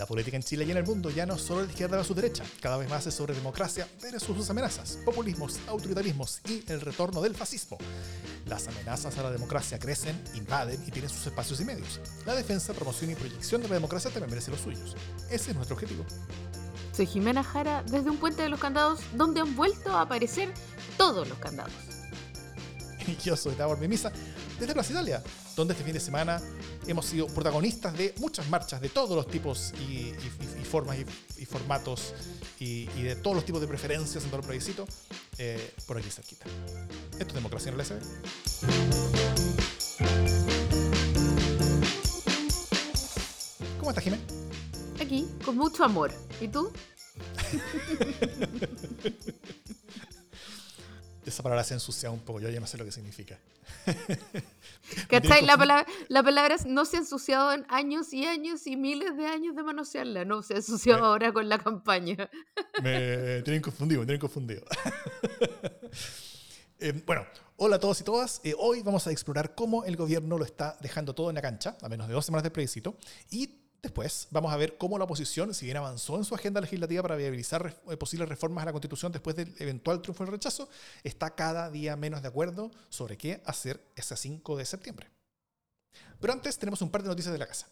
La política en Chile y en el mundo ya no es solo de izquierda a su derecha, cada vez más es sobre democracia versus sus amenazas, populismos, autoritarismos y el retorno del fascismo. Las amenazas a la democracia crecen, invaden y tienen sus espacios y medios. La defensa, promoción y proyección de la democracia también merece los suyos. Ese es nuestro objetivo. Soy Jimena Jara desde un puente de los candados donde han vuelto a aparecer todos los candados. Y yo soy Davor Mimisa desde Plaza Italia, donde este fin de semana hemos sido protagonistas de muchas marchas de todos los tipos y, formas y, formatos y, de todos los tipos de preferencias en todo el plebiscito eh, por aquí cerquita. Esto es Democracia en el SD. ¿Cómo estás, Jimena? Aquí, con mucho amor. ¿Y tú? Esa palabra se ensucia un poco, yo ya no sé lo que significa. ¿Cachai? La palabra, la palabra no se ha ensuciado en años y años y miles de años de manosearla, no, se ha ensuciado ahora con la campaña. Me tienen confundido, me tienen confundido. Eh, bueno, hola a todos y todas. Eh, hoy vamos a explorar cómo el gobierno lo está dejando todo en la cancha, a menos de dos semanas de plebiscito, y Después vamos a ver cómo la oposición, si bien avanzó en su agenda legislativa para viabilizar eh, posibles reformas a la Constitución después del eventual triunfo del rechazo, está cada día menos de acuerdo sobre qué hacer ese 5 de septiembre. Pero antes tenemos un par de noticias de la casa.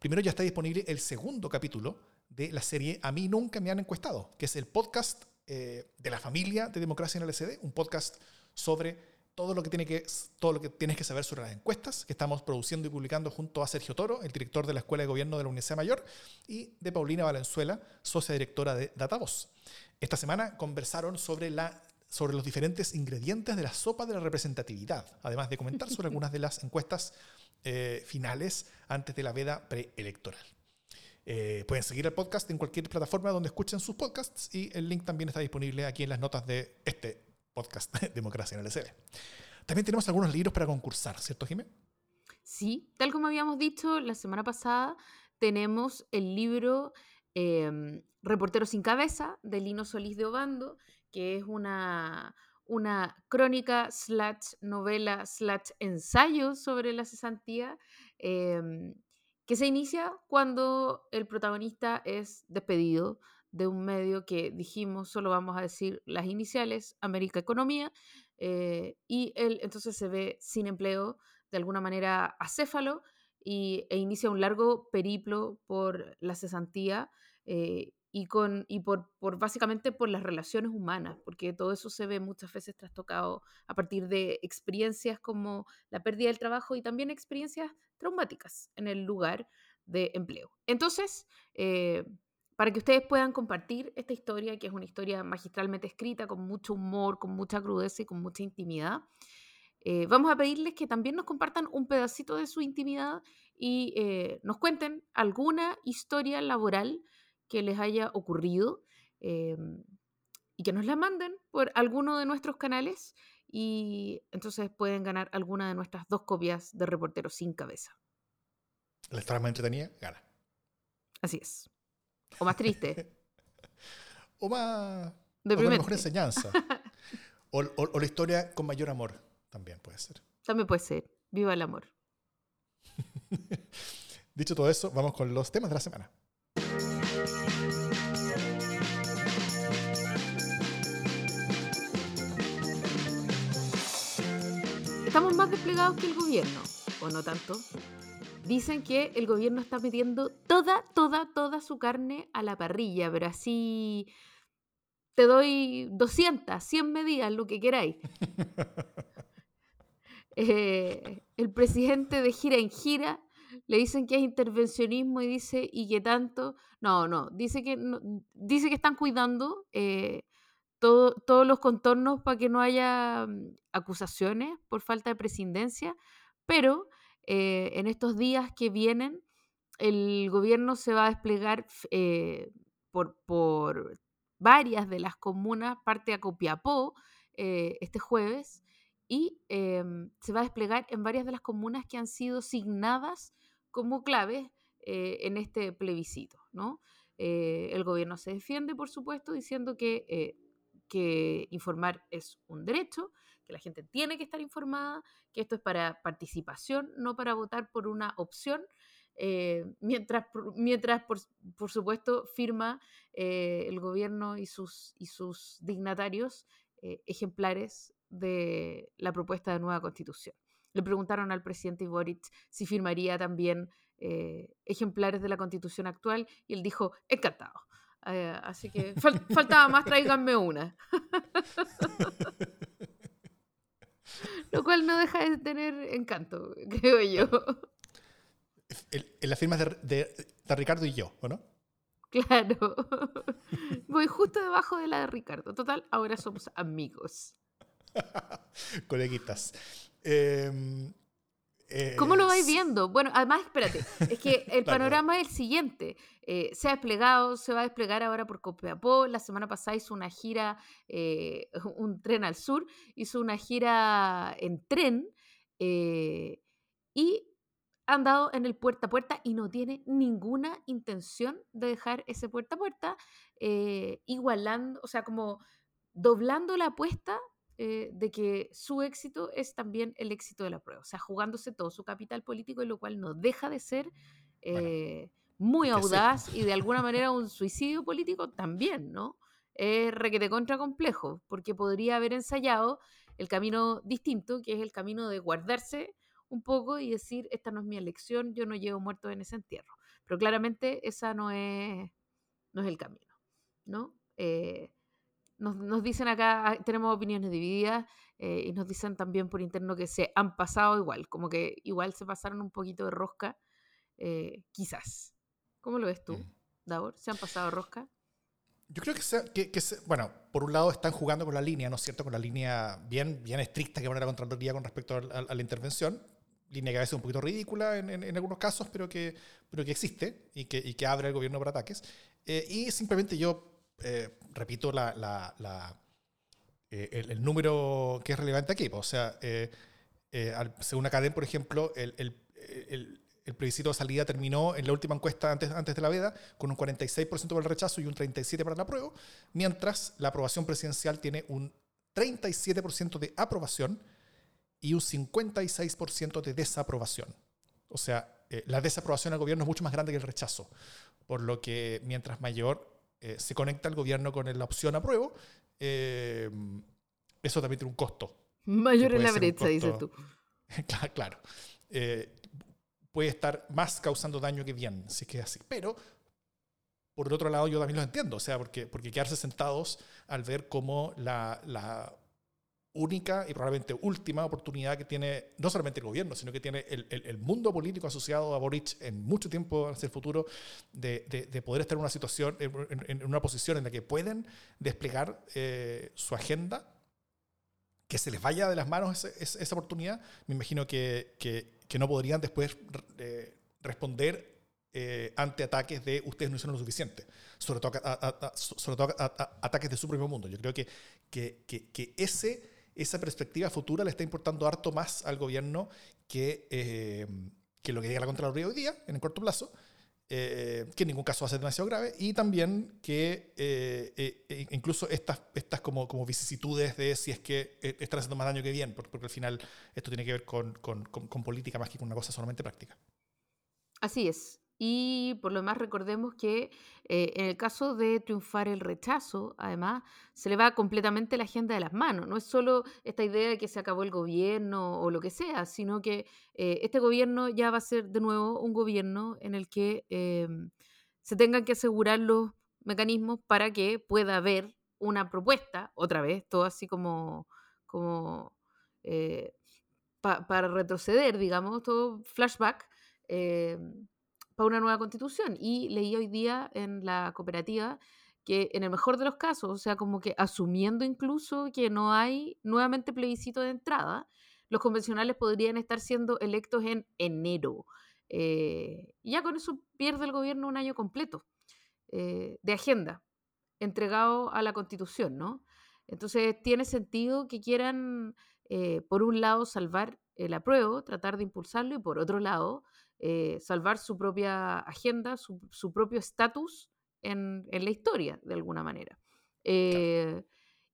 Primero ya está disponible el segundo capítulo de la serie A mí nunca me han encuestado, que es el podcast eh, de la familia de Democracia en el SD, un podcast sobre todo lo que, tiene que, todo lo que tienes que saber sobre las encuestas que estamos produciendo y publicando junto a Sergio Toro, el director de la Escuela de Gobierno de la Universidad Mayor, y de Paulina Valenzuela, socia directora de Datavoz. Esta semana conversaron sobre, la, sobre los diferentes ingredientes de la sopa de la representatividad, además de comentar sobre algunas de las encuestas eh, finales antes de la veda preelectoral. Eh, pueden seguir el podcast en cualquier plataforma donde escuchen sus podcasts y el link también está disponible aquí en las notas de este podcast Democracia en el SD. También tenemos algunos libros para concursar, ¿cierto, Jiménez? Sí, tal como habíamos dicho la semana pasada, tenemos el libro eh, Reportero sin cabeza de Lino Solís de Obando, que es una, una crónica slash novela slash ensayo sobre la cesantía, em, que se inicia cuando el protagonista es despedido de un medio que dijimos, solo vamos a decir las iniciales, América Economía, eh, y él entonces se ve sin empleo, de alguna manera acéfalo, y, e inicia un largo periplo por la cesantía eh, y, con, y por, por, básicamente por las relaciones humanas, porque todo eso se ve muchas veces trastocado a partir de experiencias como la pérdida del trabajo y también experiencias traumáticas en el lugar de empleo. Entonces, eh, para que ustedes puedan compartir esta historia, que es una historia magistralmente escrita, con mucho humor, con mucha crudeza y con mucha intimidad. Eh, vamos a pedirles que también nos compartan un pedacito de su intimidad y eh, nos cuenten alguna historia laboral que les haya ocurrido em, y que nos la manden por alguno de nuestros canales y entonces pueden ganar alguna de nuestras dos copias de Reportero sin cabeza. La historia más entretenida gana. Así es. O más triste. o más. de mejor enseñanza. o, la historia con mayor amor. También puede ser. También puede ser. Viva el amor. Dicho todo eso, vamos con los temas de la semana. Estamos más desplegados que el gobierno, o no tanto. Dicen que el gobierno está metiendo toda, toda, toda su carne a la parrilla, pero así te doy 200, 100 medidas, lo que queráis. Eh, el presidente de gira en gira le dicen que es intervencionismo y dice, ¿y qué tanto? No, no, dice que, dice que están cuidando eh, todos los contornos para que no haya mm, acusaciones por falta de presidencia, pero eh, en estos días que vienen, el gobierno se va a desplegar eh, por, varias de las comunas, parte a Copiapó, eh, este jueves, y em, se va a desplegar en varias de las comunas que han sido signadas como claves en este plebiscito. ¿no? el gobierno se defiende, por supuesto, diciendo que informar es un derecho, que la gente tiene que estar informada, que esto es para participación, no para votar por una opción. mientras, mientras por, supuesto, firma el gobierno y sus, y sus dignatarios ejemplares de la propuesta de nueva constitución. Le preguntaron al presidente Boric si firmaría también eh, ejemplares de la constitución actual y él dijo, encantado. Eh, así que faltaba más, tráiganme una. Lo cual no deja de tener encanto, creo yo. En las firmas de, de, Ricardo y yo, ¿o no? Claro. Voy justo debajo de la de Ricardo. Total, ahora somos amigos. Coleguitas. ¿Cómo lo vais viendo? Bueno, además, espérate, es que el panorama es el siguiente. Eh, se ha desplegado, se va a desplegar ahora por Copiapó. La semana pasada hizo una gira, eh, un tren al sur, hizo una gira en tren eh, y ha andado en el puerta a puerta y no tiene ninguna intención de dejar ese puerta a puerta, igualando, o sea, como doblando la apuesta eh, de que su éxito es también el éxito de la prueba, o sea, jugándose todo su capital político, y lo cual no deja de ser eh, muy audaz y de alguna manera un suicidio político también, ¿no? Es requete contra complejo, porque podría haber ensayado el camino distinto, que es el camino de guardarse un poco y decir, esta no es mi elección, yo no llevo muerto en ese entierro. Pero claramente esa no es, no es el camino, ¿no? Eh, nos, dicen acá, ah, tenemos opiniones divididas eh, y nos dicen también por interno que se han pasado igual, como que igual se pasaron un poquito de rosca, eh, quizás. ¿Cómo lo ves tú, mm. Davor? ¿Se han pasado rosca? Yo creo que, que, bueno, por un lado están jugando con la línea, ¿no es cierto? Con la línea bien, bien estricta que van a la Contraloría con respecto a, la intervención. Línea que a veces es un poquito ridícula en, en, algunos casos, pero que, pero que existe y que, y que abre el gobierno para ataques. Eh, y simplemente yo eh, repito eh, el, número que es relevante aquí. O sea, eh, según Academ, por ejemplo, el, el, plebiscito de salida terminó en la última encuesta antes, antes de la veda con un 46% para el rechazo y un 37% para el apruebo, mientras la aprobación presidencial tiene un 37% de aprobación y un 56% de desaprobación. O sea, la desaprobación al gobierno es mucho más grande que el rechazo, por lo que mientras mayor eh, se conecta el gobierno con la opción apruebo, eh, eso también tiene un costo. Mayor en la brecha, dices tú. claro. Eh, puede estar más causando daño que bien, si es que es así. Pero, por el otro lado, yo también lo entiendo, o sea, porque, porque quedarse sentados al ver cómo la, la única y probablemente última oportunidad que tiene no solamente el gobierno, sino que tiene el, el, mundo político asociado a Boric en mucho tiempo hacia el futuro, de, de, poder estar en una situación, en, una posición en la que pueden desplegar eh, su agenda, que se les vaya de las manos esa, esa oportunidad, me imagino que, que, que no podrían después eh, responder eh, ante ataques de ustedes no hicieron lo suficiente, sobre todo, sobre todo ataques de su propio mundo. Yo creo que, que, que ese esa perspectiva futura le está importando harto más al gobierno que, eh, que lo que diga la Contraloría hoy día, en el corto plazo, eh, que en ningún caso va a ser demasiado grave, y también que eh, incluso estas, estas como, como vicisitudes de si es que están haciendo más daño que bien, porque, al final esto tiene que ver con, con, con política más que con una cosa solamente práctica. Así es. Y por lo demás recordemos que eh, en el caso de triunfar el rechazo, además, se le va completamente la agenda de las manos. No es solo esta idea de que se acabó el gobierno o lo que sea, sino que eh, este gobierno ya va a ser de nuevo un gobierno en el que em, se tengan que asegurar los mecanismos para que pueda haber una propuesta, otra vez, todo así como, como eh, para retroceder, digamos, todo flashback em, para una nueva constitución. Y leí hoy día en la cooperativa que en el mejor de los casos, o sea, como que asumiendo incluso que no hay nuevamente plebiscito de entrada, los convencionales podrían estar siendo electos en enero. Eh, y ya con eso pierde el gobierno un año completo eh, de agenda entregado a la constitución, ¿no? Entonces tiene sentido que quieran, eh, por un lado, salvar el apruebo, tratar de impulsarlo, y por otro lado, eh, salvar su propia agenda, su, propio estatus en, la historia, de alguna manera. Eh,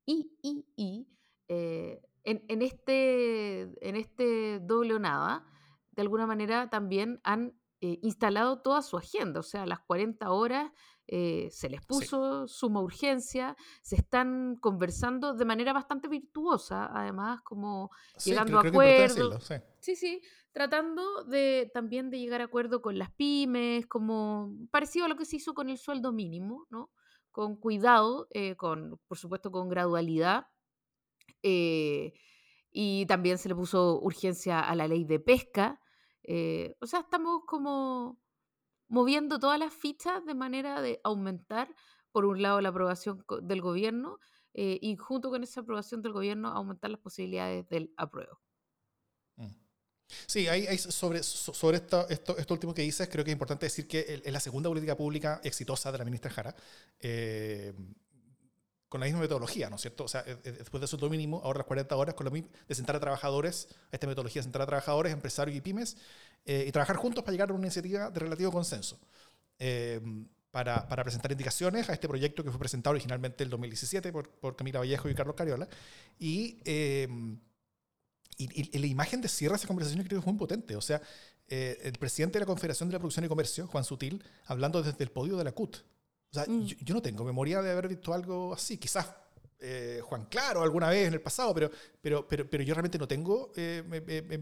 y, y, eh, en, este, en este doble o nada, de alguna manera también han eh, instalado toda su agenda, o sea, las 40 horas eh, se les puso suma urgencia, se están conversando de manera bastante virtuosa, además, como llegando a acuerdos. Sí. sí, tratando de también de llegar a acuerdo con las pymes, como parecido a lo que se hizo con el sueldo mínimo, ¿no? Con cuidado, eh, con, por supuesto, con gradualidad. Y también se le puso urgencia a la ley de pesca. O sea, estamos como moviendo todas las fichas de manera de aumentar, por un lado, la aprobación del gobierno eh, y junto con esa aprobación del gobierno, aumentar las posibilidades del apruebo. Mm. Sí, hay, sobre, sobre esto, esto, último que dices, creo que es importante decir que es la segunda política pública exitosa de la ministra Jara. Eh, con la misma metodología, ¿no es cierto? O sea, eh, después de sueldo mínimo, ahora las 40 horas, con lo mismo, de sentar a trabajadores, esta metodología de sentar a trabajadores, empresarios y pymes, eh, y trabajar juntos para llegar a una iniciativa de relativo consenso. Eh, para, para, presentar indicaciones a este proyecto que fue presentado originalmente en el 2017 por, por Camila Vallejo y Carlos Cariola. Y, eh, y, la imagen de cierre de esa conversación creo que fue muy potente. O sea, el presidente de la Confederación de la Producción y Comercio, Juan Sutil, hablando desde el podio de la CUT. O sea, mm. yo, no tengo memoria de haber visto algo así. Quizás Juan Claro alguna vez en el pasado, pero, pero, pero, pero yo realmente no tengo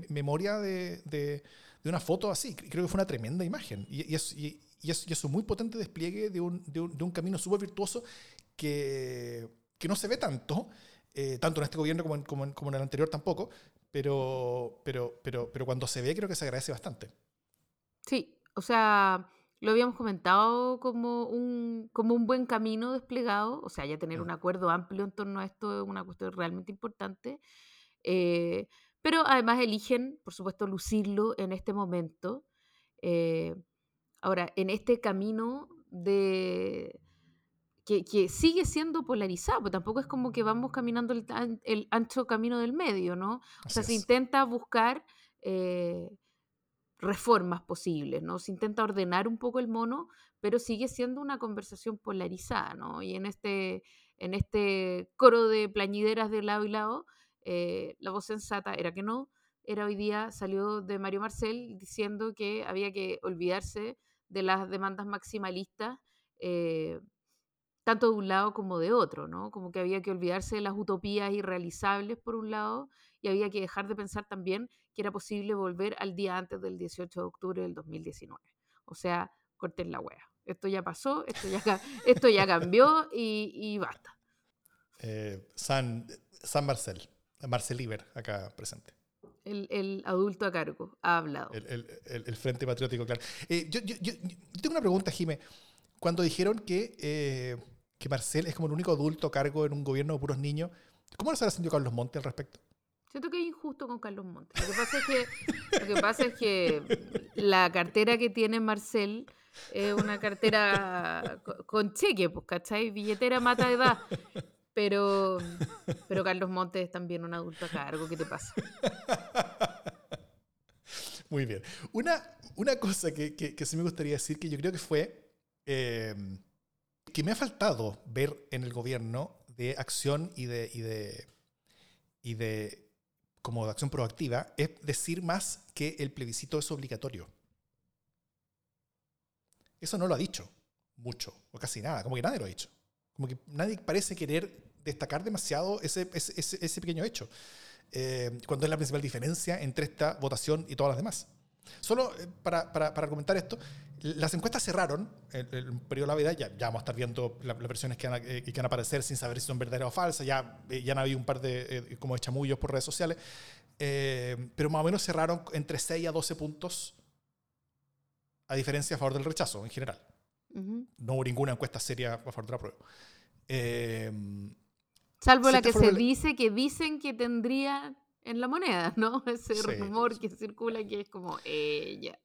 memoria de, de una foto así. Creo que fue una tremenda imagen. Y, es, y, es, un muy potente despliegue de un, de un, camino súper virtuoso que, que, no se ve tanto, eh, tanto en este gobierno como en, como, en, como en, el anterior tampoco, pero, pero, pero, pero cuando se ve creo que se agradece bastante. Sí, o sea, lo habíamos comentado como un, como un buen camino desplegado, o sea, ya tener un acuerdo amplio en torno a esto es una cuestión realmente importante. Eh, pero además eligen, por supuesto, lucirlo en este momento. Eh, ahora, en este camino de... Que, sigue siendo polarizado, pues tampoco es como que vamos caminando el, ancho camino del medio, ¿no? O sea, se intenta buscar eh, reformas posibles, ¿no? Se intenta ordenar un poco el mono, pero sigue siendo una conversación polarizada, ¿no? Y en este, en este coro de plañideras de lado y lado, eh, la voz sensata era que no, era hoy día, salió de Mario Marcel diciendo que había que olvidarse de las demandas maximalistas, eh, tanto de un lado como de otro, ¿no? Como que había que olvidarse de las utopías irrealizables por un lado y había que dejar de pensar también que era posible volver al día antes del 18 de octubre del 2019. O sea, corten la wea. Esto ya pasó, esto ya, esto ya cambió y, basta. Eh, San, San Marcel. Marcel Iber, acá presente. El, adulto a cargo ha hablado. El, Frente Patriótico, claro. Eh, yo, tengo una pregunta, Jime. Cuando dijeron que, eh, que Marcel es como el único adulto a cargo en un gobierno de puros niños, ¿cómo se ha sentido Carlos Montes al respecto? Siento que es injusto con Carlos Montes. Lo que pasa es que, lo que, pasa es que la cartera que tiene Marcel es una cartera con cheque, pues, ¿cachai? Billetera mata edad. Pero, pero Carlos Montes es también un adulto a cargo. ¿Qué te pasa? Muy bien. Una, una cosa que, que, sí me gustaría decir, que yo creo que fue eh, que me ha faltado ver en el gobierno de acción y de, y de como de acción proactiva, es decir más que el plebiscito es obligatorio. Eso no lo ha dicho mucho, o casi nada, como que nadie lo ha dicho. Como que nadie parece querer destacar demasiado ese, ese, ese pequeño hecho, eh, cuando es la principal diferencia entre esta votación y todas las demás. Solo eh, para, para, para, argumentar esto, las encuestas cerraron en el, periodo de la vida, ya, ya, vamos a estar viendo las versiones que van, a, eh, que van, a, aparecer sin saber si son verdaderas o falsas, ya, ya han habido un par de como de chamullos por redes sociales, pero más o menos cerraron entre 6 a 12 puntos a diferencia a favor del rechazo en general. No hubo ninguna encuesta seria a favor de la prueba. Eh, Salvo la que se dice que dicen que tendría en la moneda, ¿no? Ese rumor que circula que es como ella.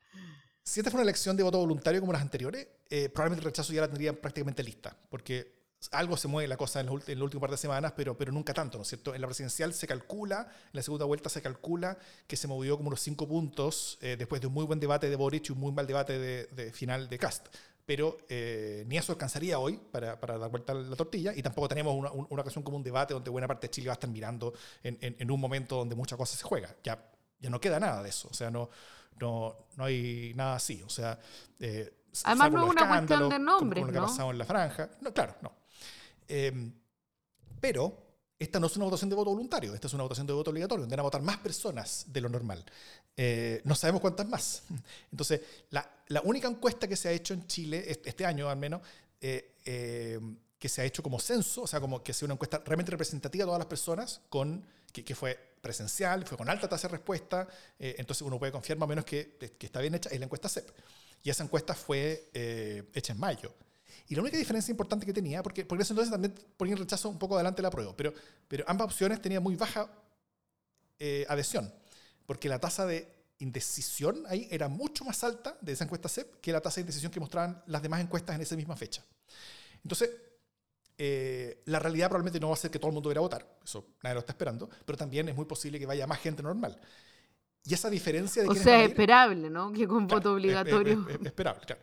Si esta fue una elección de voto voluntario como las anteriores, eh, probablemente el rechazo ya la tendrían prácticamente lista, porque algo se mueve la cosa en, el último par de semanas, pero, pero nunca tanto, ¿no es cierto? En la presidencial se calcula, en la segunda vuelta se calcula que se movió como unos cinco puntos eh, después de un muy buen debate de Boric y un muy mal debate de, de final de Cast pero eh, ni eso alcanzaría hoy para, para, dar vuelta a la tortilla y tampoco tenemos una, una, ocasión como un debate donde buena parte de Chile va a estar mirando en, en, un momento donde muchas cosas se juega. Ya, ya no queda nada de eso. O sea, no, no, no hay nada así. O sea, eh, además no es una cuestión de nombres, como, lo que ha pasado en la franja. No, claro, no. Em, pero esta no es una votación de voto voluntario, esta es una votación de voto obligatorio, donde van a votar más personas de lo normal. Eh, no sabemos cuántas más. Entonces, la, única encuesta que se ha hecho en Chile, este año al menos, eh, eh, que se ha hecho como censo, o sea, como que sea una encuesta realmente representativa de todas las personas, con, que, fue presencial, fue con alta tasa de respuesta, entonces uno puede confiar más menos que, que, está bien hecha, es la encuesta CEP. Y esa encuesta fue hecha en mayo. Y la única diferencia importante que tenía, porque por eso entonces también ponía el rechazo un poco adelante de la prueba, pero, pero ambas opciones tenían muy baja eh, adhesión, porque la tasa de indecisión ahí era mucho más alta de esa encuesta CEP que la tasa de indecisión que mostraban las demás encuestas en esa misma fecha. Entonces, eh, la realidad probablemente no va a ser que todo el mundo vaya a votar, eso nadie lo está esperando, pero también es muy posible que vaya más gente normal. Y esa diferencia de... O sea, es esperable, ¿no? Que con voto obligatorio. Es, esperable, claro.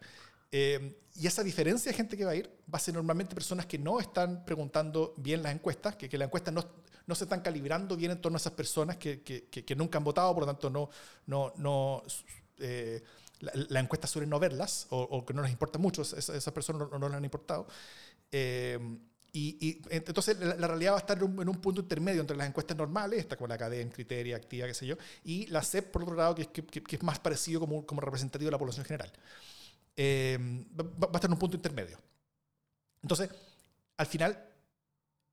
Eh, y esa diferencia de gente que va a ir va a ser normalmente personas que no están preguntando bien las encuestas, que, que las encuestas no, no, se están calibrando bien en torno a esas personas que, que, que nunca han votado, por lo tanto no, no, no eh, la, la, encuesta suele no verlas o, que no les importa mucho, esas, esas personas no, no, les han importado. Eh, y, y, entonces la, realidad va a estar en un, en un, punto intermedio entre las encuestas normales, esta como la cadena, criteria, activa, qué sé yo, y la CEP, por otro lado, que es, que, es más parecido como, como representativo de la población general. Eh, va, a estar en un punto intermedio. Entonces, al final,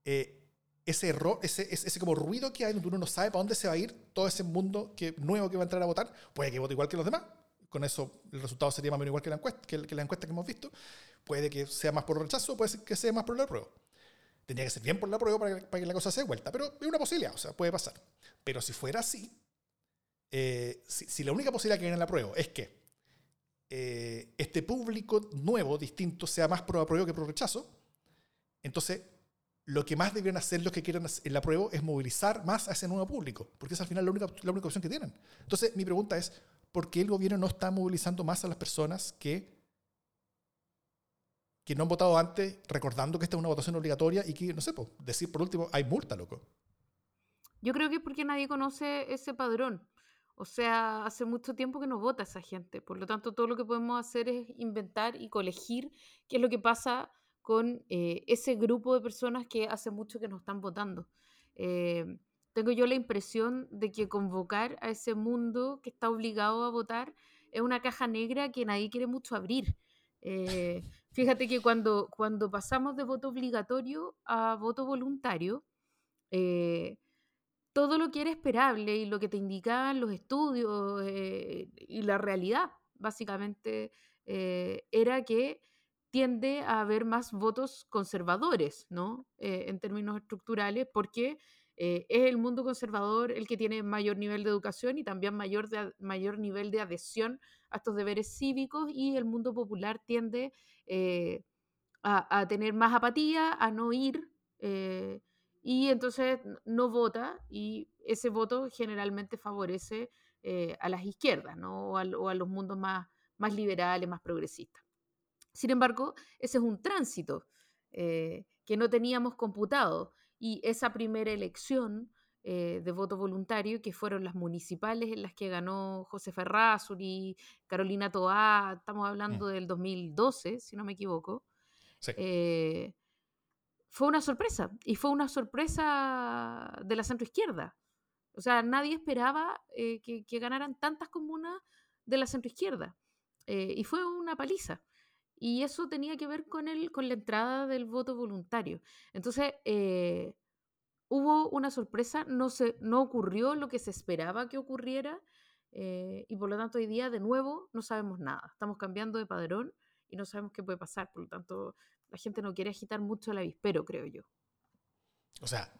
eh, ese error, ese, ese, como ruido que hay donde uno no sabe para dónde se va a ir todo ese mundo que, nuevo que va a entrar a votar, puede que vote igual que los demás. Con eso el resultado sería más o menos igual que la encuesta que, la encuesta que hemos visto. Puede que sea más por rechazo, puede que sea más por la prueba. Tendría que ser bien por la prueba para que, para que la cosa se dé vuelta, pero es una posibilidad, o sea, puede pasar. Pero si fuera así, eh, si, si, la única posibilidad que viene en la prueba es que eh, este público nuevo, distinto, sea más pro apruebo que pro rechazo, entonces lo que más deberían hacer los que quieran en la prueba es movilizar más a ese nuevo público, porque es al final la única, la única opción que tienen. Entonces, mi pregunta es, ¿por qué el gobierno no está movilizando más a las personas que, que no han votado antes, recordando que esta es una votación obligatoria y que, no sé, pues, decir por último, hay multa, loco? Yo creo que es porque nadie conoce ese padrón. O sea, hace mucho tiempo que no vota esa gente. Por lo tanto, todo lo que podemos hacer es inventar y colegir qué es lo que pasa con eh, ese grupo de personas que hace mucho que no están votando. Eh, tengo yo la impresión de que convocar a ese mundo que está obligado a votar es una caja negra que nadie quiere mucho abrir. Eh, fíjate que cuando, cuando pasamos de voto obligatorio a voto voluntario, todo lo que era esperable y lo que te indicaban los estudios eh, y la realidad, básicamente, eh, era que tiende a haber más votos conservadores, ¿no? Eh, en términos estructurales, porque es el mundo conservador el que tiene mayor nivel de educación y también mayor, mayor nivel de adhesión a estos deberes cívicos y el mundo popular tiende a, a, tener más apatía, a no ir y entonces no vota y ese voto generalmente favorece eh, a las izquierdas ¿no? o, a, los mundos más, más liberales, más progresistas. Sin embargo, ese es un tránsito eh, que no teníamos computado y esa primera elección eh, de voto voluntario, que fueron las municipales en las que ganó José Ferrazuri, Carolina Toá, estamos mm. hablando del 2012, si no me equivoco, sí fue una sorpresa. Y fue una sorpresa de la centroizquierda. O sea, nadie esperaba eh, que, ganaran tantas comunas de la centroizquierda. Eh, y fue una paliza. Y eso tenía que ver con, el, con la entrada del voto voluntario. Entonces, eh, hubo una sorpresa, no, se, no ocurrió lo que se esperaba que ocurriera. y por lo tanto, hoy día, de nuevo, no sabemos nada. Estamos cambiando de padrón y no sabemos qué puede pasar. Por lo tanto, la gente no quiere agitar mucho el avispero, creo yo. O sea,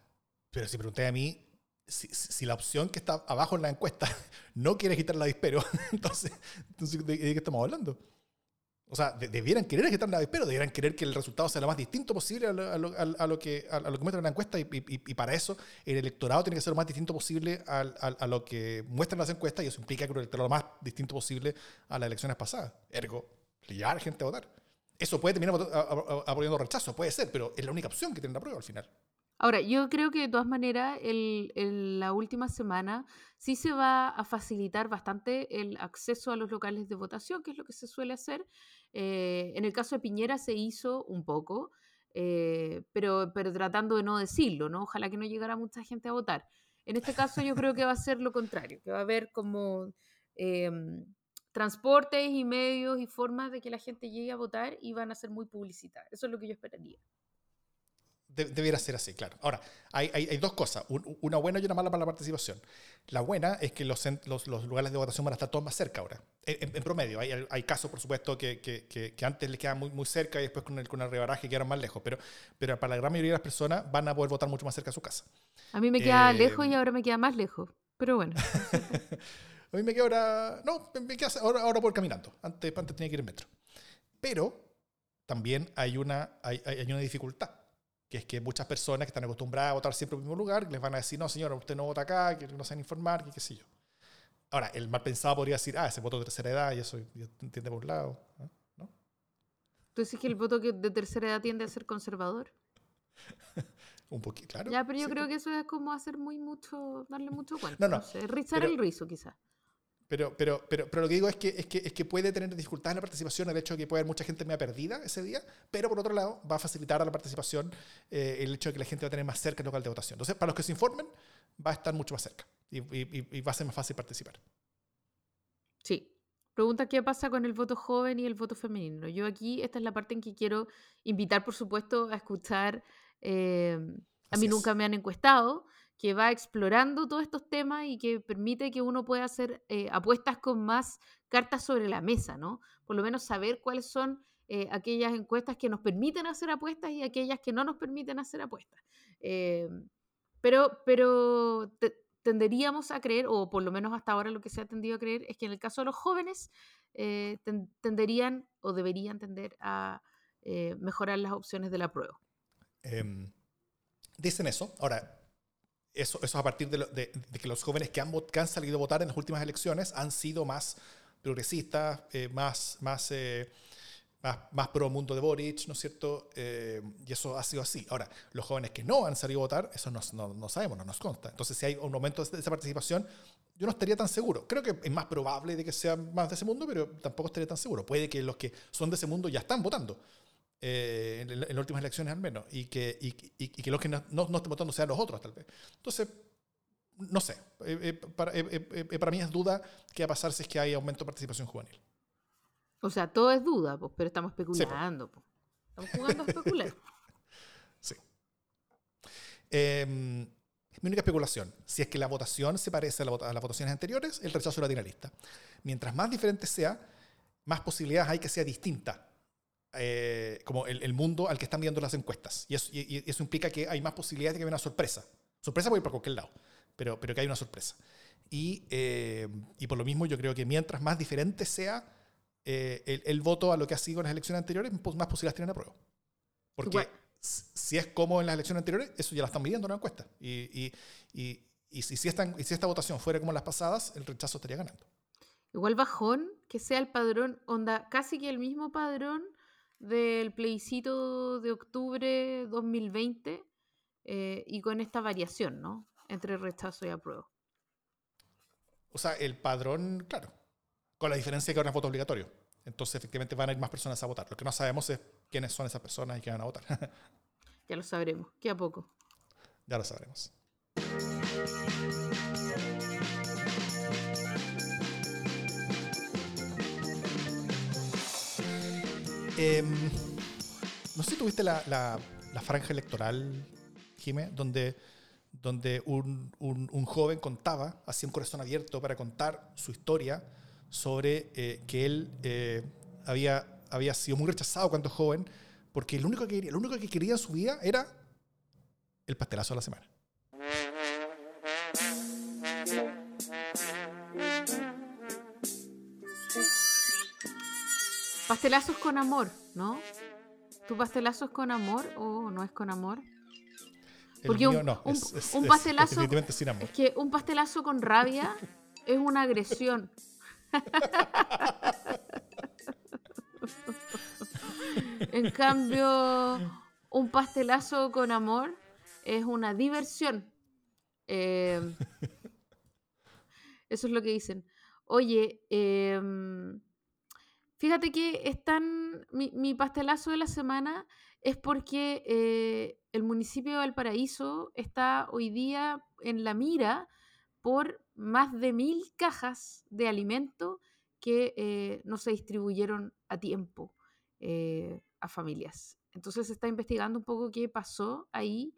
pero si pregunté a mí, si, la opción que está abajo en la encuesta no quiere agitar el avispero, entonces, entonces ¿de, qué estamos hablando? O sea, debieran querer agitar el avispero, debieran querer que el resultado sea lo más distinto posible a lo, que, a, lo que muestra la encuesta y, para eso el electorado tiene que ser lo más distinto posible a, lo que muestran las encuestas y eso implica que el electorado lo más distinto posible a las elecciones pasadas. Ergo, llevar gente a votar. Eso puede terminar apoyando rechazo, puede ser, pero es la única opción que tiene la prueba al final. Ahora, yo creo que de todas maneras, el, la última semana sí se va a facilitar bastante el acceso a los locales de votación, que es lo que se suele hacer. Eh, en el caso de Piñera se hizo un poco, eh, pero, pero tratando de no decirlo, ¿no? Ojalá que no llegara mucha gente a votar. En este caso yo creo que va a ser lo contrario, que va a haber como em, transportes y medios y formas de que la gente llegue a votar y van a ser muy publicitadas. Eso es lo que yo esperaría debiera ser así, claro. Ahora, hay, hay, dos cosas, una buena y una mala para la participación. La buena es que los, los, los lugares de votación van a estar todos más cerca ahora, en, promedio. Hay, hay, casos, por supuesto, que, que, que, antes les quedaban muy, muy cerca y después con el, con el rebaraje quedaron más lejos, pero, pero para la gran mayoría de las personas van a poder votar mucho más cerca de su casa. A mí me queda eh, lejos y ahora me queda más lejos, pero bueno. a mí me queda ahora, no, me queda ahora, ahora por caminando, antes, antes tenía que ir en metro. Pero también hay una, hay, hay una dificultad que es que muchas personas que están acostumbradas a votar siempre en el mismo lugar, les van a decir, no, señora, usted no vota acá, que no saben informar, que qué sé yo. Ahora, el mal pensado podría decir, ah, ese voto de tercera edad, y eso entiende por un lado. ¿no? ¿Tú dices que el voto de tercera edad tiende a ser conservador? un poquito, claro. Ya, pero yo creo que eso es como hacer muy mucho, darle mucho cuenta. No, no. rizar el rizo, quizás. Pero, pero, pero, pero lo que digo es que, es, que, es que puede tener dificultades en la participación el hecho de que puede haber mucha gente media perdida ese día, pero por otro lado va a facilitar a la participación eh, el hecho de que la gente va a tener más cerca el local de votación. Entonces, para los que se informen, va a estar mucho más cerca y, y, va a ser más fácil participar. Sí. Pregunta qué pasa con el voto joven y el voto femenino. Yo aquí, esta es la parte en que quiero invitar, por supuesto, a escuchar. Eh, a mí nunca me han encuestado, que va explorando todos estos temas y que permite que uno pueda hacer eh, apuestas con más cartas sobre la mesa, ¿no? Por lo menos saber cuáles son eh, aquellas encuestas que nos permiten hacer apuestas y aquellas que no nos permiten hacer apuestas. Eh, pero pero tenderíamos a creer, o por lo menos hasta ahora lo que se ha tendido a creer, es que en el caso de los jóvenes tenderían o deberían tender a mejorar las opciones de la prueba. Em, dicen eso. Ahora, eso, eso a partir de, que los jóvenes que han, han, salido a votar en las últimas elecciones han sido más progresistas, eh, más, más, eh, más, más, pro mundo de Boric, ¿no es cierto? Eh, y eso ha sido así. Ahora, los jóvenes que no han salido a votar, eso no, no, no, sabemos, no nos consta. Entonces, si hay un aumento de esa participación, yo no estaría tan seguro. Creo que es más probable de que sea más de ese mundo, pero tampoco estaría tan seguro. Puede que los que son de ese mundo ya están votando. Eh, en, las últimas elecciones al menos, y que, y, y, que los que no, no, estén votando sean los otros, tal vez. Entonces, no sé, eh, eh, para, para, mí es duda qué va a pasar si es que hay aumento de participación juvenil. O sea, todo es duda, pues, pero estamos especulando. pues. Estamos jugando a especular. sí. Em, mi única especulación, si es que la votación se parece a, a las votaciones anteriores, el rechazo la tiene lista. Mientras más diferente sea, más posibilidades hay que sea distinta eh, como el, mundo al que están viendo las encuestas. Y eso, eso, implica que hay más posibilidades de que haya una sorpresa. Sorpresa puede ir por cualquier lado, pero, pero que hay una sorpresa. Y, eh, y por lo mismo yo creo que mientras más diferente sea eh, el, el, voto a lo que ha sido en las elecciones anteriores, pues más posibilidades tienen a prueba. Porque si es como en las elecciones anteriores, eso ya lo están midiendo en la encuesta. Y, y, y, y si, si, esta, y si esta votación fuera como las pasadas, el rechazo estaría ganando. Igual bajón que sea el padrón, onda, casi que el mismo padrón del plebiscito de octubre 2020 eh, y con esta variación, ¿no? Entre rechazo y apruebo. O sea, el padrón, claro, con la diferencia que ahora es voto obligatorio. Entonces, efectivamente, van a ir más personas a votar. Lo que no sabemos es quiénes son esas personas y que van a votar. ya lo sabremos, que a poco. Ya lo sabremos. Em, no sé tuviste la, la, franja electoral, Jimé, donde, donde un, un, joven contaba, hacía un corazón abierto para contar su historia sobre eh, que él eh, había, había sido muy rechazado cuando joven, porque lo único, que quería, lo único que quería en su vida era el pastelazo de la semana. Pastelazos con amor, ¿no? ¿Tu pastelazo es con amor o no es con amor? Porque un, no, un, pastelazo. Es, que un pastelazo con rabia es una agresión. en cambio, un pastelazo con amor es una diversión. Em, eso es lo que dicen. Oye, em, fíjate que están, mi, pastelazo de la semana es porque eh, el municipio de Valparaíso está hoy día en la mira por más de mil cajas de alimento que eh, no se distribuyeron a tiempo eh, a familias. Entonces se está investigando un poco qué pasó ahí,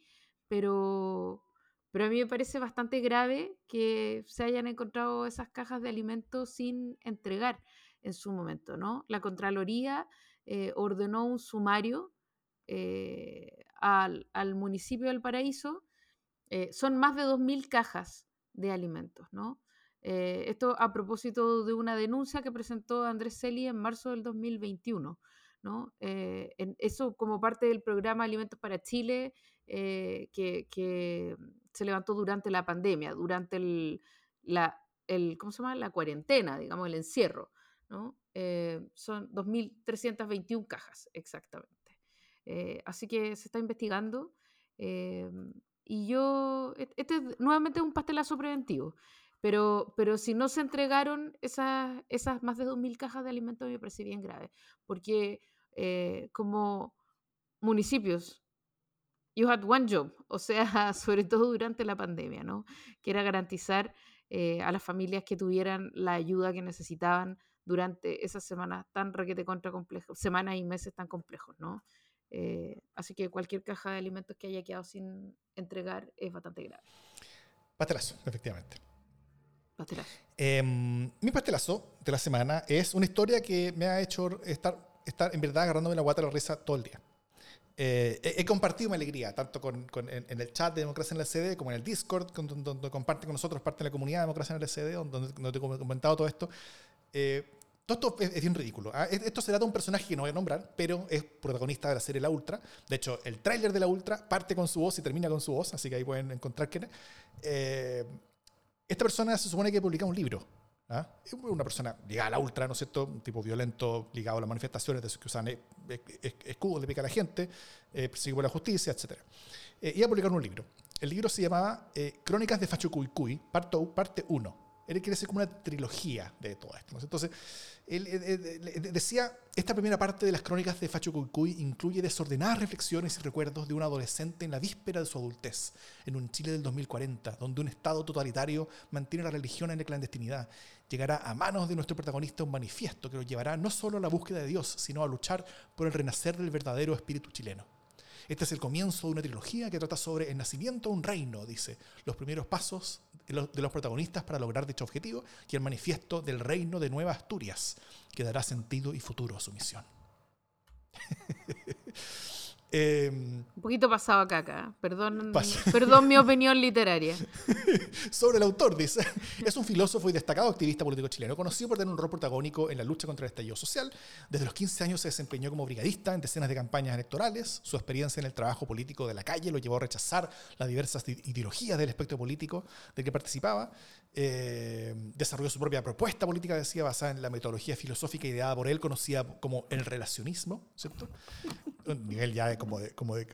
pero, pero a mí me parece bastante grave que se hayan encontrado esas cajas de alimentos sin entregar en su momento, ¿no? La Contraloría eh, ordenó un sumario al, al, municipio del Paraíso. son más de 2.000 cajas de alimentos, ¿no? Eh, esto a propósito de una denuncia que presentó Andrés Celi en marzo del 2021. ¿no? Eh, en eso como parte del programa Alimentos para Chile eh, que, se levantó durante la pandemia, durante el, la, el, ¿cómo se llama? la cuarentena, digamos, el encierro. ¿No? son 2.321 cajas, exactamente. así que se está investigando. y yo, e-, este es nuevamente un pastelazo preventivo. Pero, pero si no se entregaron esas, esas más de 2.000 cajas de alimentos, me parece bien grave. Porque eh, como municipios, you had one job, o sea, sobre todo durante la pandemia, ¿no? Que era garantizar eh, a las familias que tuvieran la ayuda que necesitaban durante esas semanas tan requete contra complejos, semanas y meses tan complejos, ¿no? Eh, así que cualquier caja de alimentos que haya quedado sin entregar es bastante grave. Pastelazo, efectivamente. Em, mi pastelazo de la semana es una historia que me ha hecho estar, estar en verdad agarrándome la guata de la risa todo el día. Eh, he, compartido mi alegría, tanto con, en, el chat de Democracia en el CD como en el Discord, donde, comparten con nosotros parte de la comunidad de Democracia en el CD, donde, donde te he comentado todo esto. Eh, todo esto es, bien ridículo. ¿ah? Esto se trata de un personaje que no voy a nombrar, pero es protagonista de la serie La Ultra. De hecho, el tráiler de La Ultra parte con su voz y termina con su voz, así que ahí pueden encontrar quién es. Eh, esta persona se supone que publica un libro. ¿ah? Una persona ligada a la ultra, ¿no es cierto? Un tipo violento, ligado a las manifestaciones, de esos que usan escudos de pica a la gente, eh, persigue por la justicia, etc. Eh, iba a publicar un libro. El libro se llamaba eh, Crónicas de Fachucuicuy, parte 1. Él quiere ser como una trilogía de todo esto. Entonces, él, decía, esta primera parte de las crónicas de Facho Cuicuy incluye desordenadas reflexiones y recuerdos de un adolescente en la víspera de su adultez, en un Chile del 2040, donde un Estado totalitario mantiene la religión en la clandestinidad. Llegará a manos de nuestro protagonista un manifiesto que lo llevará no solo a la búsqueda de Dios, sino a luchar por el renacer del verdadero espíritu chileno. Este es el comienzo de una trilogía que trata sobre el nacimiento de un reino, dice, los primeros pasos de los protagonistas para lograr dicho objetivo y el manifiesto del reino de Nueva Asturias, que dará sentido y futuro a su misión. Em, un poquito pasado acá, acá. Perdón, perdón mi opinión literaria. Sobre el autor, dice. Es un filósofo y destacado activista político chileno, conocido por tener un rol protagónico en la lucha contra el estallido social. Desde los 15 años se desempeñó como brigadista en decenas de campañas electorales. Su experiencia en el trabajo político de la calle lo llevó a rechazar las diversas ideologías del espectro político del que participaba. Eh, desarrolló su propia propuesta política, decía, basada en la metodología filosófica ideada por él, conocida como el relacionismo, ¿cierto? Un nivel ya como de, como de,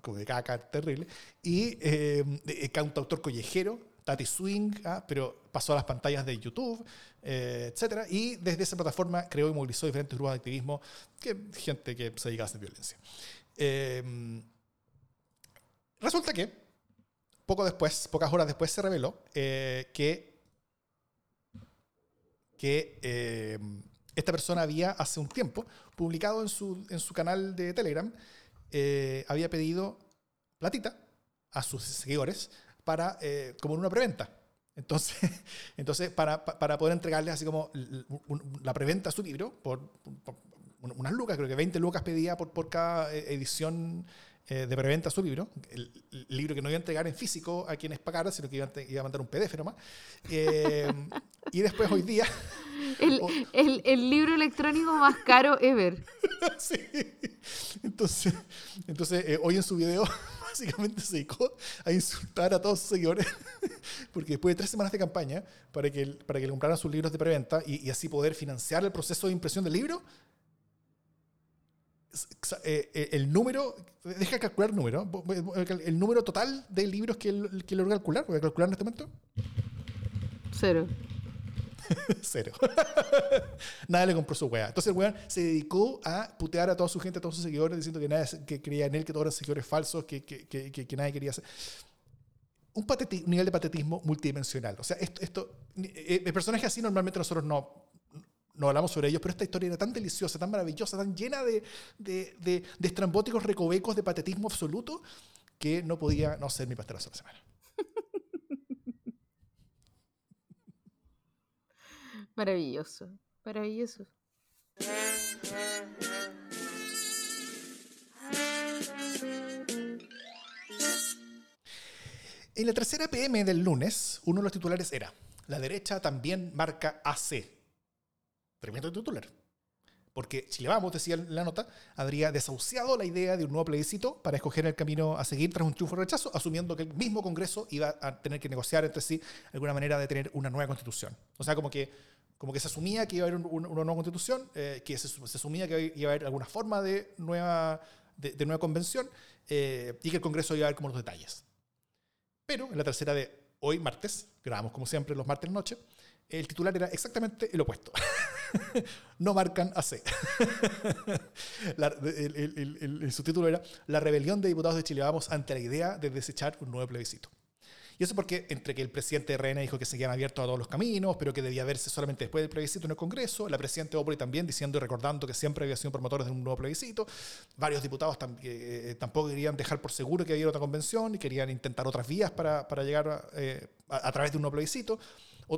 como de caca terrible. Y eh, cantautor collejero, Tati Swing, ¿ah? pero pasó a las pantallas de YouTube, eh, etc. Y desde esa plataforma creó y movilizó diferentes grupos de activismo, que, gente que se dedica a hacer violencia. Eh, resulta que poco después, pocas horas después, se reveló eh, que, que eh, esta persona había hace un tiempo publicado en su, en su canal de Telegram, eh, había pedido platita a sus seguidores para, como una preventa. Entonces, entonces para, para, poder entregarles así como la preventa a su libro, por, por, unas lucas, creo que 20 lucas pedía por, por cada edición eh, de preventa su libro, el, libro que no iba a entregar en físico a quienes pagaran, sino que iba a, iba a mandar un PDF nomás. Eh, y después hoy día... El, el, libro electrónico más caro ever. sí. Entonces, entonces eh, hoy en su video básicamente se dedicó a insultar a todos sus seguidores, porque después de tres semanas de campaña para que, para que le compraran sus libros de preventa y, y así poder financiar el proceso de impresión del libro, el número, deja calcular el número, el número total de libros que él, que logró calcular, voy a calcular en este momento. Cero. Cero. Nada le compró su weá. Entonces el weón se dedicó a putear a toda su gente, a todos sus seguidores, diciendo que nadie que creía en él, que todos eran seguidores falsos, que, que, que, que nadie quería hacer. Un, un, nivel de patetismo multidimensional. O sea, esto, esto eh, eh personajes así normalmente nosotros no, no hablamos sobre ellos, pero esta historia era tan deliciosa, tan maravillosa, tan llena de, de, de, de estrambóticos recovecos de patetismo absoluto, que no podía no ser mi pastelazo de la semana. Maravilloso, maravilloso. En la tercera PM del lunes, uno de los titulares era, la derecha también marca AC. Tremendo titular. Porque Chile Vamos, decía la nota, habría desahuciado la idea de un nuevo plebiscito para escoger el camino a seguir tras un triunfo de rechazo, asumiendo que el mismo Congreso iba a tener que negociar entre sí alguna manera de tener una nueva constitución. O sea, como que, como que se asumía que iba a haber una nueva constitución, eh, que se, asumía que iba a haber alguna forma de nueva, de, nueva convención eh, y que el Congreso iba a ver como los detalles. Pero en la tercera de hoy, martes, grabamos como siempre los martes noche, el titular era exactamente el opuesto. no marcan AC. el, subtítulo era La rebelión de diputados de Chile Vamos ante la idea de desechar un nuevo plebiscito. Y eso porque entre que el presidente de dijo que seguían abiertos a todos los caminos, pero que debía verse solamente después del plebiscito en el Congreso, la presidenta Opoli también diciendo y recordando que siempre había sido promotores de un nuevo plebiscito, varios diputados eh, tampoco querían dejar por seguro que había otra convención y querían intentar otras vías para, para llegar eh, a, través de un nuevo plebiscito.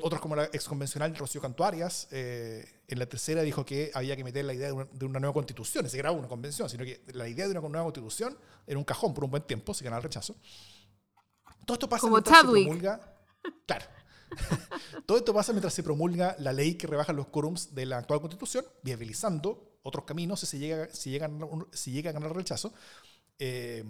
Otros como la exconvencional Rocío Cantuarias, eh, en la tercera dijo que había que meter la idea de una, nueva constitución, ni siquiera una convención, sino que la idea de una nueva constitución era un cajón por un buen tiempo, si ganaba el rechazo. Todo esto pasa Como mientras se promulga. Claro. Todo esto pasa mientras se promulga la ley que rebaja los quórums de la actual constitución, viabilizando otros caminos si, se llega, si, llegan, si llega a ganar el rechazo. Eh,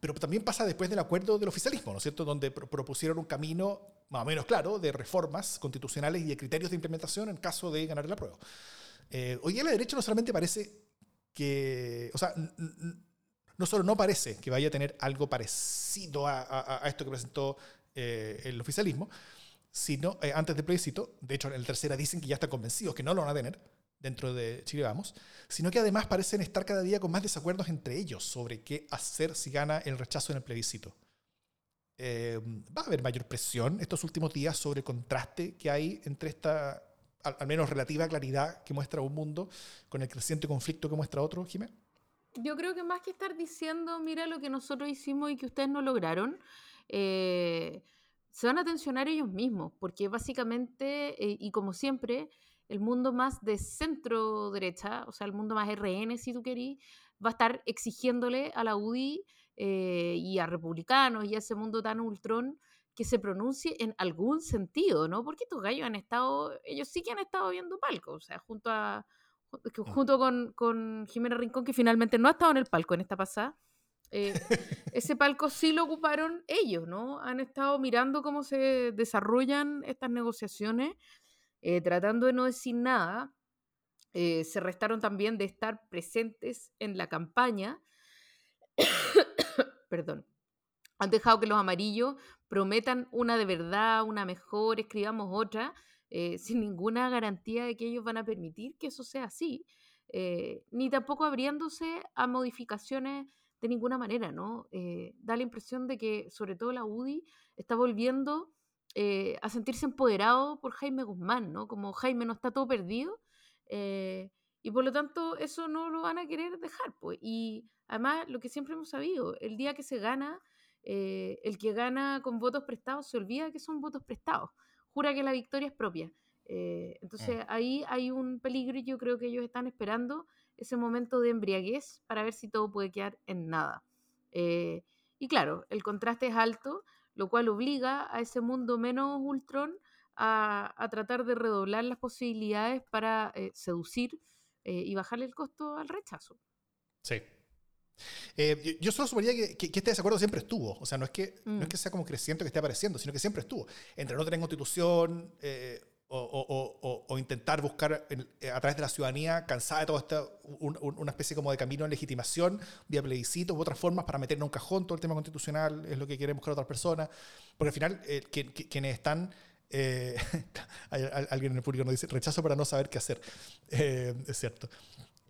pero también pasa después del acuerdo del oficialismo, ¿no es cierto?, donde propusieron un camino más o menos claro de reformas constitucionales y de criterios de implementación en caso de ganar el apruebo. Eh, hoy día la derecha no solamente parece que, o sea, no solo no parece que vaya a tener algo parecido a, esto que presentó eh, el oficialismo, sino eh, antes del plebiscito, de hecho en el tercera dicen que ya están convencidos que no lo van a tener dentro de Chile Vamos, sino que además parecen estar cada día con más desacuerdos entre ellos sobre qué hacer si gana el rechazo en el plebiscito. Eh, va a haber mayor presión estos últimos días sobre el contraste que hay entre esta, al, menos relativa claridad que muestra un mundo con el creciente conflicto que muestra otro, Jiménez. Yo creo que más que estar diciendo, mira lo que nosotros hicimos y que ustedes no lograron, eh, se van a tensionar ellos mismos, porque básicamente, eh, y como siempre, el mundo más de centro derecha, o sea, el mundo más RN, si tú querís, va a estar exigiéndole a la UDI eh, y a republicanos y a ese mundo tan ultrón que se pronuncie en algún sentido, ¿no? Porque estos gallos han estado, ellos sí que han estado viendo palco, o sea, junto a Mm. junto con, con, Jimena Rincón, que finalmente no ha estado en el palco en esta pasada. Eh, ese palco sí lo ocuparon ellos, ¿no? Han estado mirando cómo se desarrollan estas negociaciones, eh, tratando de no decir nada. Eh, se restaron también de estar presentes en la campaña. Perdón. Han dejado que los amarillos prometan una de verdad, una mejor, escribamos otra, eh, sin ninguna garantía de que ellos van a permitir que eso sea así, eh, ni tampoco abriéndose a modificaciones de ninguna manera, ¿no? Da la impresión de que, sobre todo la UDI, está volviendo a sentirse empoderado por Jaime Guzmán, ¿no? Como Jaime no está todo perdido, y por lo tanto eso no lo van a querer dejar, pues. Y además, lo que siempre hemos sabido, el día que se gana, el que gana con votos prestados se olvida que son votos prestados jura que la victoria es propia. Eh, entonces mm. ahí hay un peligro y yo creo que ellos están esperando ese momento de embriaguez para ver si todo puede quedar en nada. Eh, y claro, el contraste es alto, lo cual obliga a ese mundo menos ultrón a, a tratar de redoblar las posibilidades para eh, seducir y bajarle el costo al rechazo. Sí, eh, yo solo suponía que, este desacuerdo siempre estuvo. O sea, no es, que, no es mm. que sea como creciente que esté apareciendo, sino que siempre estuvo. Entre no tener constitución, eh, o, intentar buscar eh, a través de la ciudadanía, cansada de todo esto, una especie como de camino de legitimación, vía plebiscitos u otras formas para meternos en un cajón todo el tema constitucional, es lo que quieren buscar otras personas, porque al final eh, quienes están... Eh, alguien en el público nos dice rechazo para no saber qué hacer. es cierto.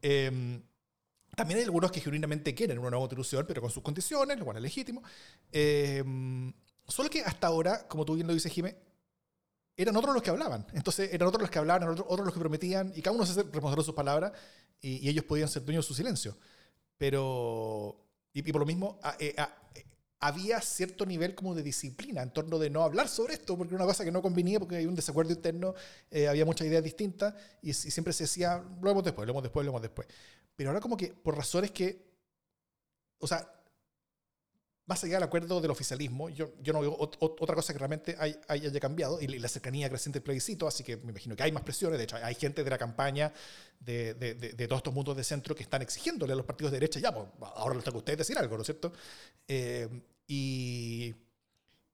Em, también hay algunos que genuinamente quieren una nueva constitución, pero con sus condiciones, lo cual es legítimo. Em, solo que hasta ahora, como tú bien lo dices, Jimé, eran otros los que hablaban. Entonces eran otros los que hablaban, eran otros, los que prometían, y cada uno se responsable de sus palabras, y, ellos podían ser dueños de su silencio. Pero, y, por lo mismo, eh, eh, había cierto nivel como de disciplina en torno de no hablar sobre esto, porque era una cosa que no convenía, porque hay un desacuerdo interno, eh, había muchas ideas distintas, y, siempre se decía, lo vemos después, lo vemos después, lo vemos después. Pero ahora como que por razones que, o sea, más allá del acuerdo del oficialismo, yo, yo no veo otra cosa que realmente haya cambiado, y la cercanía creciente del plebiscito, así que me imagino que hay más presiones, de hecho hay gente de la campaña de, de, de, todos estos mundos de centro que están exigiéndole a los partidos de derecha, ya, pues ahora les toca a ustedes decir algo, ¿no es cierto? Eh, y,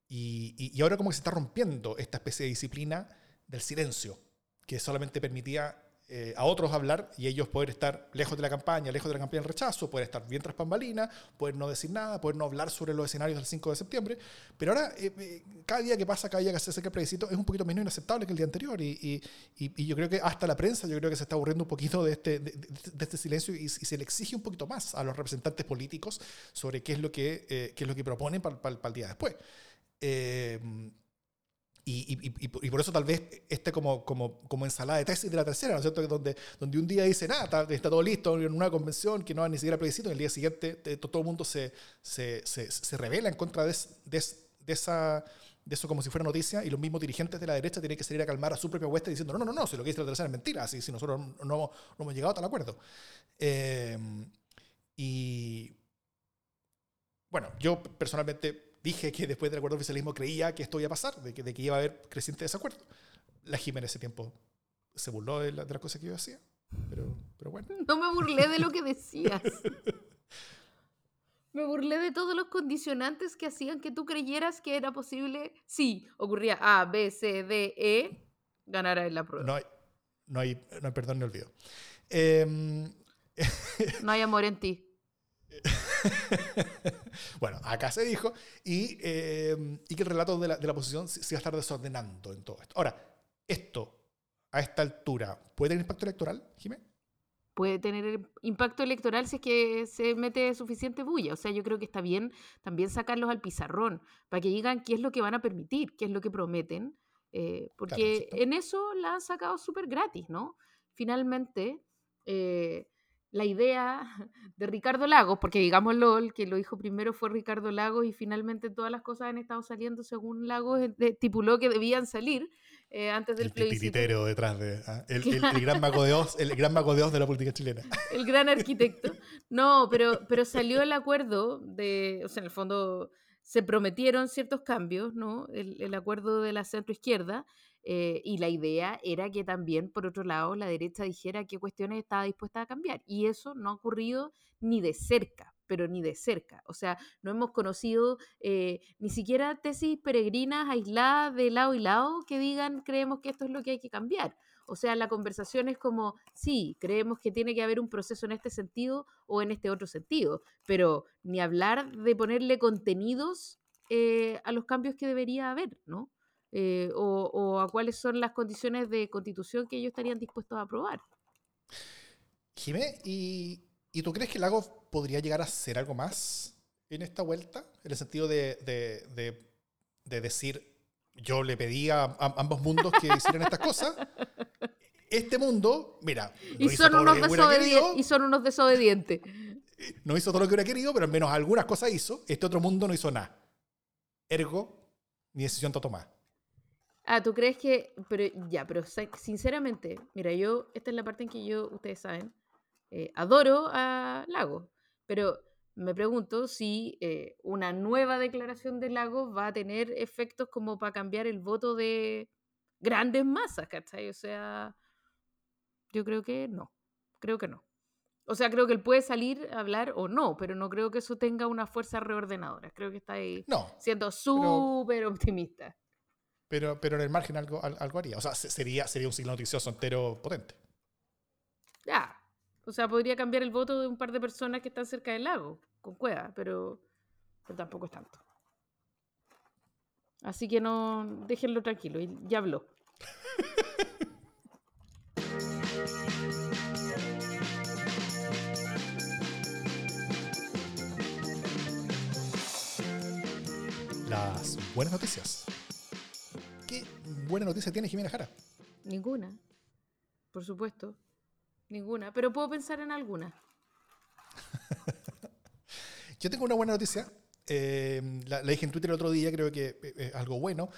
y, y ahora como que se está rompiendo esta especie de disciplina del silencio, que solamente permitía eh, a otros hablar y ellos poder estar lejos de la campaña, lejos de la campaña del rechazo, poder estar bien tras pambalinas, poder no decir nada, poder no hablar sobre los escenarios del 5 de septiembre. Pero ahora, eh, eh, cada día que pasa, cada día que se acerca el plebiscito, es un poquito menos inaceptable que el día anterior. Y, y, yo creo que hasta la prensa, yo creo que se está aburriendo un poquito de este, de, este silencio y, se le exige un poquito más a los representantes políticos sobre qué es lo que, qué es lo que proponen para el día después. Y, y, y, por eso tal vez este como, como, como ensalada de tesis de la tercera, ¿no es cierto? Donde, donde un día dice, nada, está, está, todo listo en una convención que no hay ni siquiera plebiscito, y el día siguiente todo el mundo se, se, se, se revela en contra de, de, de, esa, de eso como si fuera noticia, y los mismos dirigentes de la derecha tienen que salir a calmar a su propia hueste diciendo, no, no, no, si lo que dice la tercera es mentira, así si nosotros no, no, hemos llegado a tal acuerdo. Eh, y bueno, yo personalmente dije que después del acuerdo de oficialismo creía que esto iba a pasar, de que, de que iba a haber creciente desacuerdo. La Jiménez ese tiempo se burló de, la, de las cosas que yo hacía, pero, pero bueno. No me burlé de lo que decías. Me burlé de todos los condicionantes que hacían que tú creyeras que era posible, sí, ocurría A, B, C, D, E, ganara en la prueba. No hay, no hay, no hay perdón ni olvido. Em, no hay amor en ti. bueno, acá se dijo, y, eh, y que el relato de la, de la oposición se, va a estar desordenando en todo esto. Ahora, esto, a esta altura, ¿puede tener impacto electoral, Jiménez? Puede tener impacto electoral si es que se mete suficiente bulla. O sea, yo creo que está bien también sacarlos al pizarrón para que digan qué es lo que van a permitir, qué es lo que prometen, eh, porque en eso la han sacado súper gratis, ¿no? Finalmente, eh, la idea de Ricardo Lagos, porque digámoslo, el que lo dijo primero fue Ricardo Lagos y finalmente todas las cosas han estado saliendo según Lagos estipuló que debían salir eh, antes del el plebiscito. detrás de ¿ah? el, gran mago de Oz, el gran mago de Oz de la política chilena. El gran arquitecto. No, pero, pero salió el acuerdo de, o sea, en el fondo se prometieron ciertos cambios, ¿no? El, el acuerdo de la centro izquierda eh, y la idea era que también, por otro lado, la derecha dijera qué cuestiones estaba dispuesta a cambiar. Y eso no ha ocurrido ni de cerca, pero ni de cerca. O sea, no hemos conocido eh, ni siquiera tesis peregrinas aisladas de lado y lado que digan creemos que esto es lo que hay que cambiar. O sea, la conversación es como, sí, creemos que tiene que haber un proceso en este sentido o en este otro sentido, pero ni hablar de ponerle contenidos eh, a los cambios que debería haber, ¿no? Eh, o, a cuáles son las condiciones de constitución que ellos estarían dispuestos a aprobar. Jimé, ¿y, tú crees que Lagos podría llegar a hacer algo más en esta vuelta? En el sentido de, decir, yo le pedí a, ambos mundos que hicieran estas cosas. Este mundo, mira, y, son unos y son unos desobedientes. No hizo todo lo que hubiera querido, pero al menos algunas cosas hizo. Este otro mundo no hizo nada. Ergo, mi decisión está tomada. Ah, ¿tú crees que.? Pero ya, pero sinceramente, mira, yo. Esta es la parte en que yo, ustedes saben, eh, adoro a Lago. Pero me pregunto si eh, una nueva declaración de Lago va a tener efectos como para cambiar el voto de grandes masas, ¿cachai? O sea. Yo creo que no. Creo que no. O sea, creo que él puede salir a hablar o no, pero no creo que eso tenga una fuerza reordenadora. Creo que está ahí siendo súper optimista. Pero, pero en el margen algo, algo haría. O sea, sería, sería un signo noticioso entero potente. Ya. O sea, podría cambiar el voto de un par de personas que están cerca del lago, con cueva, pero, pero tampoco es tanto. Así que no, déjenlo tranquilo, ya habló. Las buenas noticias. ¿Qué buena noticia tiene Jimena Jara? Ninguna. Por supuesto. Ninguna. Pero puedo pensar en alguna. Yo tengo una buena noticia. Eh, la, dije en Twitter el otro día, creo que es algo bueno.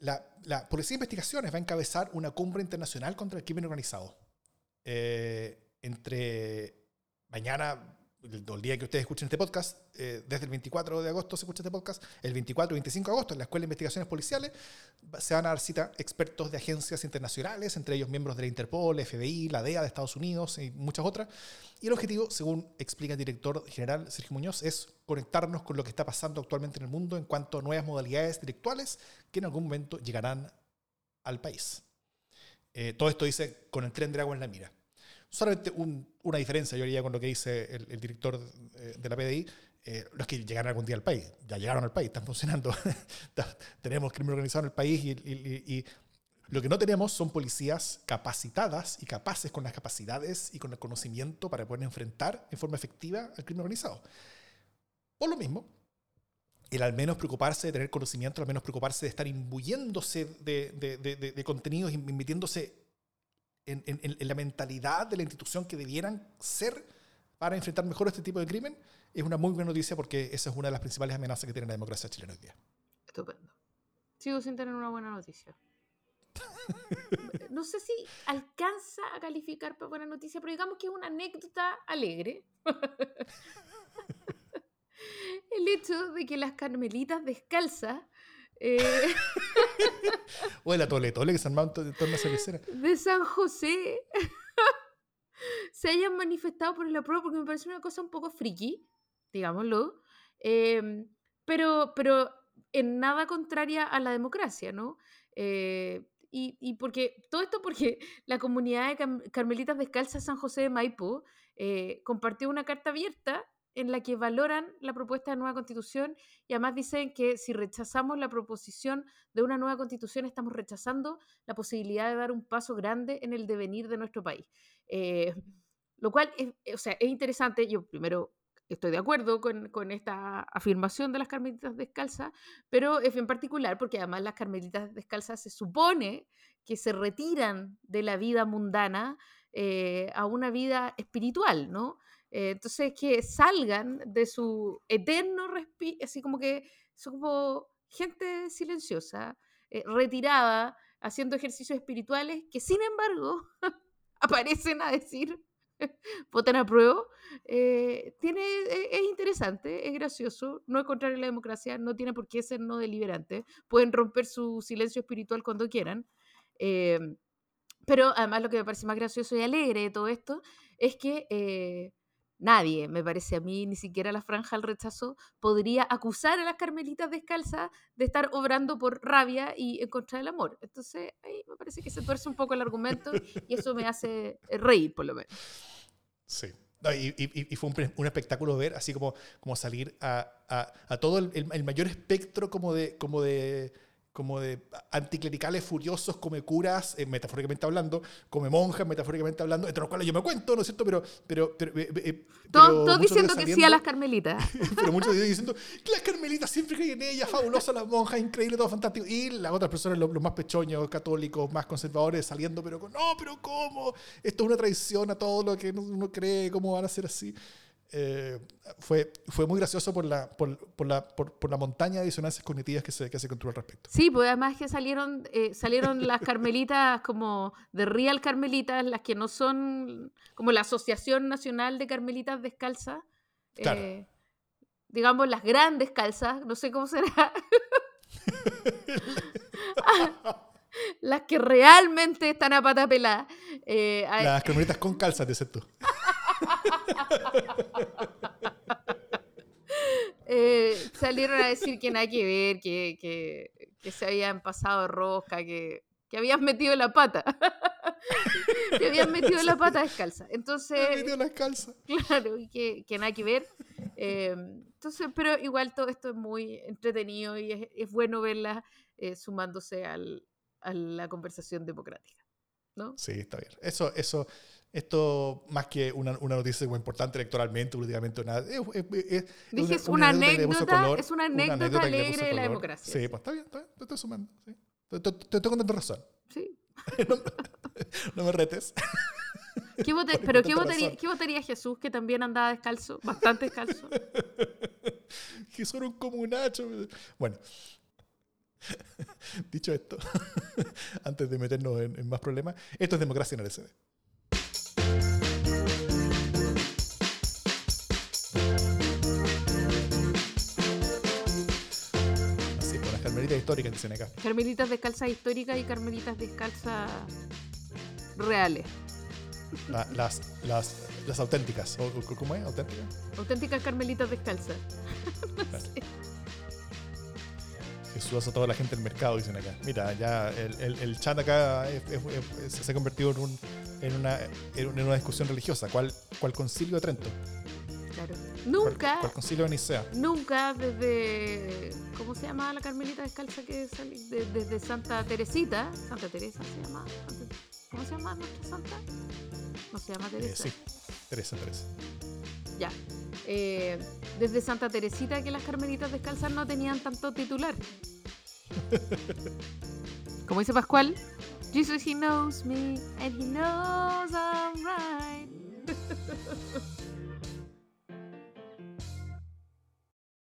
La, Policía de Investigaciones va a encabezar una cumbre internacional contra el crimen organizado. Eh, entre mañana, el, día que ustedes escuchen este podcast, eh, desde el 24 de agosto se escucha este podcast, el 24 y 25 de agosto en la Escuela de Investigaciones Policiales se van a dar cita expertos de agencias internacionales, entre ellos miembros de la Interpol, FBI, la DEA de Estados Unidos y muchas otras. Y el objetivo, según explica el director general Sergio Muñoz, es conectarnos con lo que está pasando actualmente en el mundo en cuanto a nuevas modalidades directuales que en algún momento llegarán al país. Eh, todo esto dice con el tren de agua en la mira. Solamente una diferencia, yo diría, con lo que dice el, director eh, de la PDI, eh, los que llegarán algún día al país. Ya llegaron al país, están funcionando. tenemos crimen organizado en el país y, lo que no tenemos son policías capacitadas y capaces con las capacidades y con el conocimiento para poder enfrentar en forma efectiva al crimen organizado. Por lo mismo, el al menos preocuparse de tener conocimiento, al menos preocuparse de estar imbuyéndose de, de, de, de contenidos, invirtiéndose en, la mentalidad de la institución que debieran ser para enfrentar mejor este tipo de crimen, es una muy buena noticia porque esa es una de las principales amenazas que tiene la democracia chilena hoy día. Estupendo. Sigo sin tener una buena noticia. no sé si alcanza a calificar para buena noticia, pero digamos que es una anécdota alegre. El hecho de que las carmelitas descalzas eh, o la tole tole que se armaba en torno a. De San José. se hayan manifestado por la prueba porque me parece una cosa un poco friki, digámoslo. Em, pero, pero en nada contraria a la democracia, ¿no? Eh, y, y, porque todo esto porque la comunidad de Carmelitas Descalzas San José de Maipo eh, compartió una carta abierta en la que valoran la propuesta de nueva constitución y además dicen que si rechazamos la proposición de una nueva constitución estamos rechazando la posibilidad de dar un paso grande en el devenir de nuestro país. Eh, lo cual es, eh, o sea, es interesante, yo primero estoy de acuerdo con, con, esta afirmación de las carmelitas descalzas, pero bien particular porque además las carmelitas descalzas se supone que se retiran de la vida mundana eh, a una vida espiritual, ¿no? Eh, entonces, que salgan de su eterno respiro, así como que son como gente silenciosa, eh, retirada, haciendo ejercicios espirituales, que sin embargo aparecen a decir, voten a prueba, eh, tiene, e, es interesante, es gracioso, no es contrario a la democracia, no tiene por qué ser no deliberante, pueden romper su silencio espiritual cuando quieran. pero además lo que me parece más gracioso y alegre de todo esto es que nadie, me parece a mí, ni siquiera la franja al rechazo, podría acusar a las carmelitas descalzas de estar obrando por rabia y en contra del amor. Entonces, ahí me parece que se tuerce un poco el argumento y eso me hace eh, reír, por lo menos. Sí. y, fue un, espectáculo ver, así como, como salir a, todo el, el, mayor espectro como de, como de como de anticlericales furiosos, come curas, eh, metafóricamente hablando, come monjas, metafóricamente hablando, entre los cuales yo me cuento, ¿no es cierto? Pero, pero, pero, eh, eh, todos diciendo que sí a las carmelitas. pero muchos diciendo que las carmelitas siempre creen en ellas, fabulosas las monjas, increíble, todo fantástico. Y las otras personas, los, más pechoños, católicos, más conservadores, saliendo, pero no, pero ¿cómo? Esto es una traición a todo lo que uno cree, ¿cómo van a ser así? Eh, fue, fue muy gracioso por la, por, por la, por, la montaña de disonancias cognitivas que se, que se construyó al respecto. Sí, pues además que salieron, eh, salieron las carmelitas como de Real Carmelitas, las que no son como la Asociación Nacional de Carmelitas Descalzas. Eh, digamos, las grandes calzas, no sé cómo será. las que realmente están a pata pelada. las carmelitas con calzas, dices tú. Eh, salieron a decir que nada que ver, que, que se habían pasado rosca, que, que habían metido la pata. que habían metido la pata descalza. Entonces. metido la descalza. Claro, y que, que nada que ver. Eh, entonces, pero igual todo esto es muy entretenido y es, es bueno verla eh, sumándose al, a la conversación democrática. ¿no? Sí, está bien. Eso, eso, esto más que una, una noticia muy importante electoralmente, políticamente, nada. Es, es, Dije, es una, anécdota, es una anécdota, alegre de la democracia. Sí, pues está bien, está bien, te estoy sumando. Sí. Te, te, te estoy contando razón. Sí. no, no, me retes. ¿Qué ¿Pero qué votaría, qué votaría, Jesús, que también andaba descalzo? Bastante descalzo. Jesús era un comunacho. Bueno, dicho esto, antes de meternos en, en, más problemas, esto es democracia en el SD. Carmelitas históricas dicen acá. Carmelitas descalzas históricas y carmelitas descalzas reales. La, las, las, las auténticas. ¿Cómo es? ¿Auténticas? Auténticas carmelitas descalzas. Claro. Jesús a toda la gente del mercado, dicen acá. Mira, ya el, el, el chat acá es, es, es, se ha convertido en, un, en, una, en una discusión religiosa. ¿Cuál, cuál concilio de Trento? Claro. Nunca. ¿Cuál, cuál concilio de Nicea? Nunca desde. ¿Cómo se llamaba la Carmelita descalza que salió? De, desde Santa Teresita. Santa Teresa se llama. ¿Cómo se llama nuestra santa? No se llama Teresa. Eh, sí, Teresa, Teresa. Ya. Eh, desde Santa Teresita que las carmelitas descalzas no tenían tanto titular. Como dice Pascual, Jesus, he knows me and he knows I'm right.